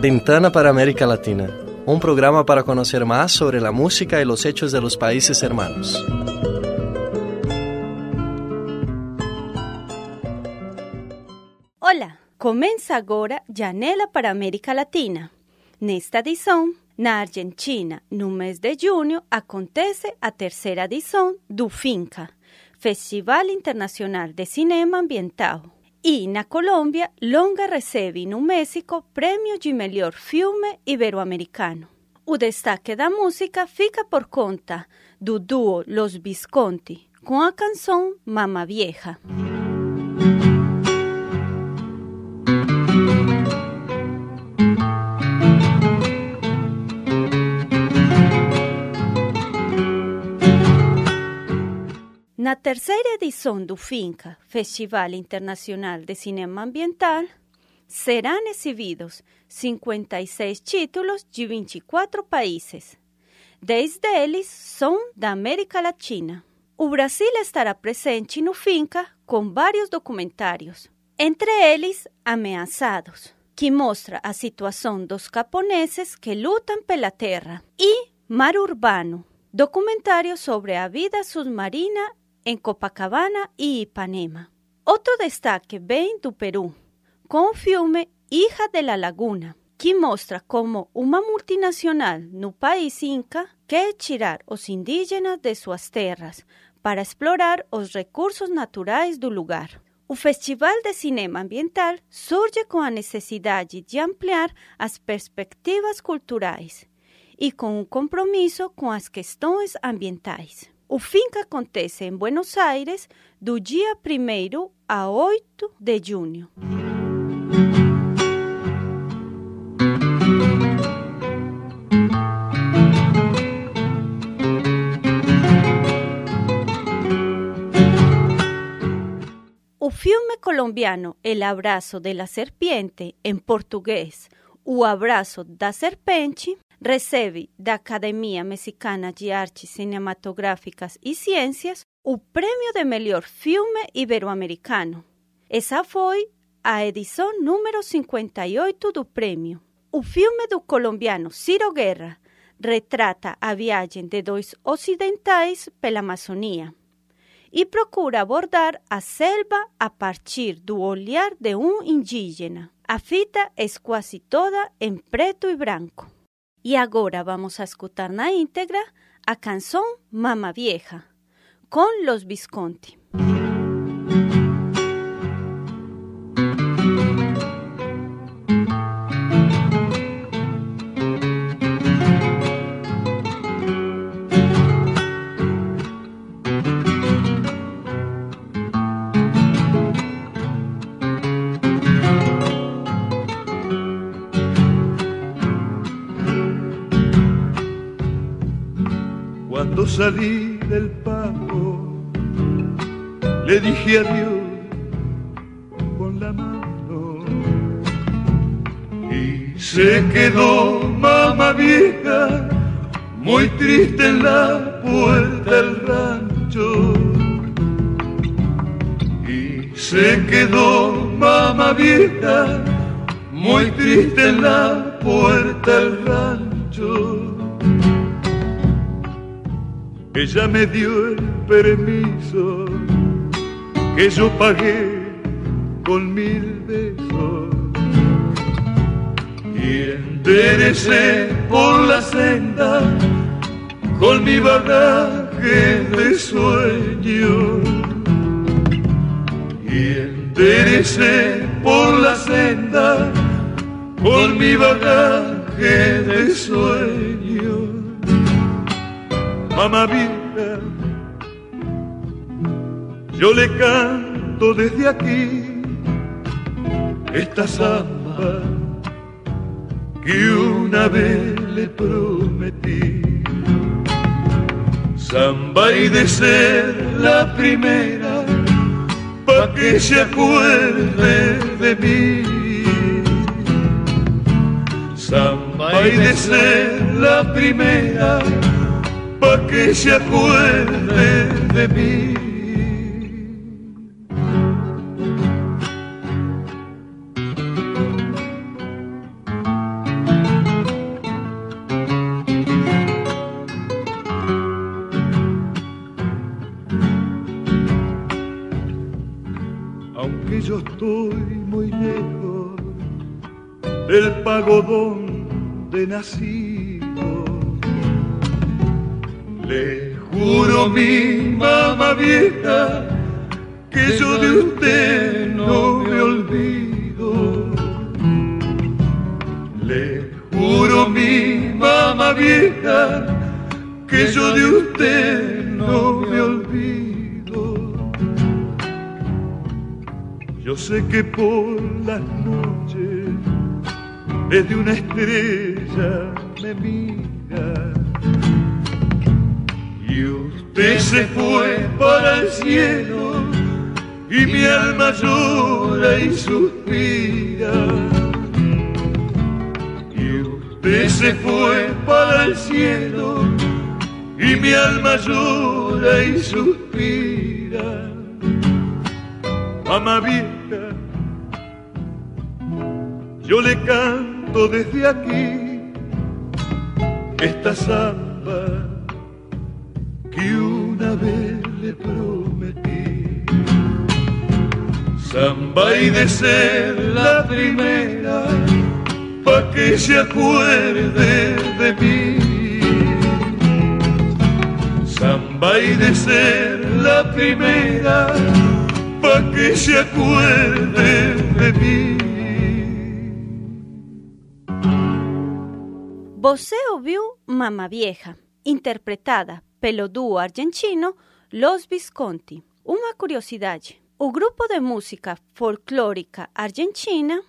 Ventana para América Latina, un programa para conocer más sobre la música y los hechos de los países hermanos. Hola, comienza agora Janela para América Latina. Nesta edição, na Argentina, no mês de junho, acontece a terceira edição do FINCA, Festival Internacional de Cinema Ambiental. E na Colômbia, Longa recebe no México prêmio de melhor filme ibero-americano. O destaque da música fica por conta do duo Los Visconti com a canção Mama Vieja. Terceira edição do FINCA, Festival Internacional de Cinema Ambiental, serão exibidos 56 títulos de 24 países. Dez deles são da América Latina. O Brasil estará presente no FINCA com vários documentários, entre eles Ameaçados, que mostra a situação dos caponeses que lutam pela terra, e Mar Urbano, documentário sobre a vida submarina em Copacabana e Ipanema. Outro destaque vem do Peru, com o filme Hija de la Laguna, que mostra como uma multinacional no país Inca quer tirar os indígenas de suas terras para explorar os recursos naturais do lugar. O Festival de Cinema Ambiental surge com a necessidade de ampliar as perspectivas culturais e com um compromisso com as questões ambientais. O FINCA acontece em Buenos Aires do dia 1 a 8 de junho. O filme colombiano El Abraço de la Serpiente, em português, O Abraço da Serpente, recebe da Academia Mexicana de Artes Cinematográficas e Ciências o prêmio de melhor filme ibero-americano. Essa foi a edição número 58 do prêmio. O filme do colombiano Ciro Guerra retrata a viagem de dois ocidentais pela Amazônia e procura abordar a selva a partir do olhar de um indígena. A fita é quase toda em preto e branco. E agora vamos a escutar na íntegra a canção Mama Vieja, com Los Visconti. Cuando salí del pago, le dije adiós con la mano. Y se quedó mamá vieja muy triste en la puerta del rancho. Y se quedó mamá vieja muy triste en la puerta del rancho ella me dio el permiso que yo pagué con mil besos. Y enderecé por la senda con mi bagaje de sueño y enderecé por la senda con mi bagaje de sueño vieja, yo le canto desde aquí esta samba que una vez le prometí. Samba y de ser la primera, pa' que se acuerde de mí. Samba y de ser la primera, pa' que se acuerde de mí. Aunque yo estoy muy lejos del pago donde nací le juro mi mamá vieja que yo de usted no me olvido. Le juro mi mamá vieja que yo de usted no me olvido. Yo sé que por las noches desde una estrella me mira usted se fue para el cielo y mi alma llora y suspira. Y usted se fue para el cielo y mi alma llora y suspira. Mamá vieja, yo le canto desde aquí esta samba que prometí. Samba y de ser la primera, pa' que se acuerde de mí. Samba y de ser la primera, pa' que se acuerde de mí. Você ouviu Mama Vieja, interpretada pelo duo argentino Los Visconti. Uma curiosidade: o grupo de música folclórica argentina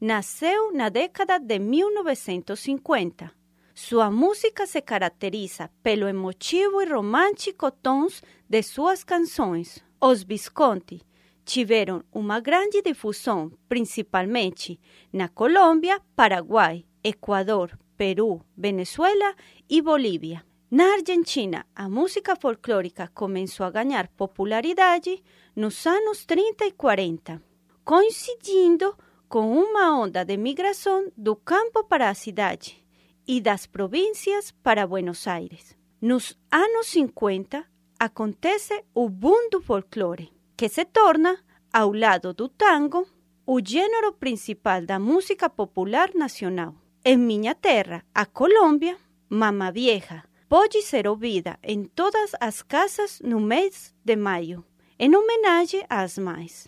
nasceu na década de 1950. Sua música se caracteriza pelo emotivo e romântico tons de suas canções. Os Visconti tiveram uma grande difusão, principalmente na Colômbia, Paraguai, Equador, Peru, Venezuela e Bolívia. Na Argentina, a música folclórica começou a ganhar popularidade nos anos 30 e 40, coincidindo com uma onda de migração do campo para a cidade e das províncias para Buenos Aires. Nos anos 50, acontece o boom do folclore, que se torna, ao lado do tango, o gênero principal da música popular nacional. Em minha terra, a Colômbia, Mama Vieja, pode ser ouvida em todas as casas no mês de maio, em homenagem às mães.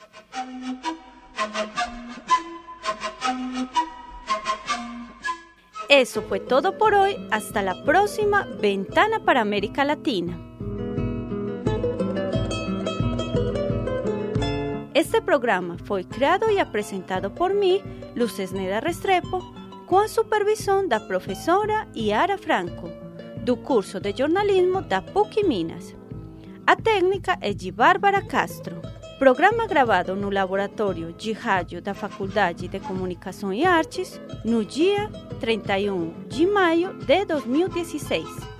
Eso fue todo por hoy. Hasta la próxima Ventana para América Latina. Este programa foi criado e apresentado por mim, Luces Neda Restrepo, com a supervisão da professora Yara Franco, do curso de jornalismo da PUC Minas. A técnica é de Bárbara Castro. Programa gravado no Laboratório de Rádio da Faculdade de Comunicação e Artes no dia 31 de maio de 2016.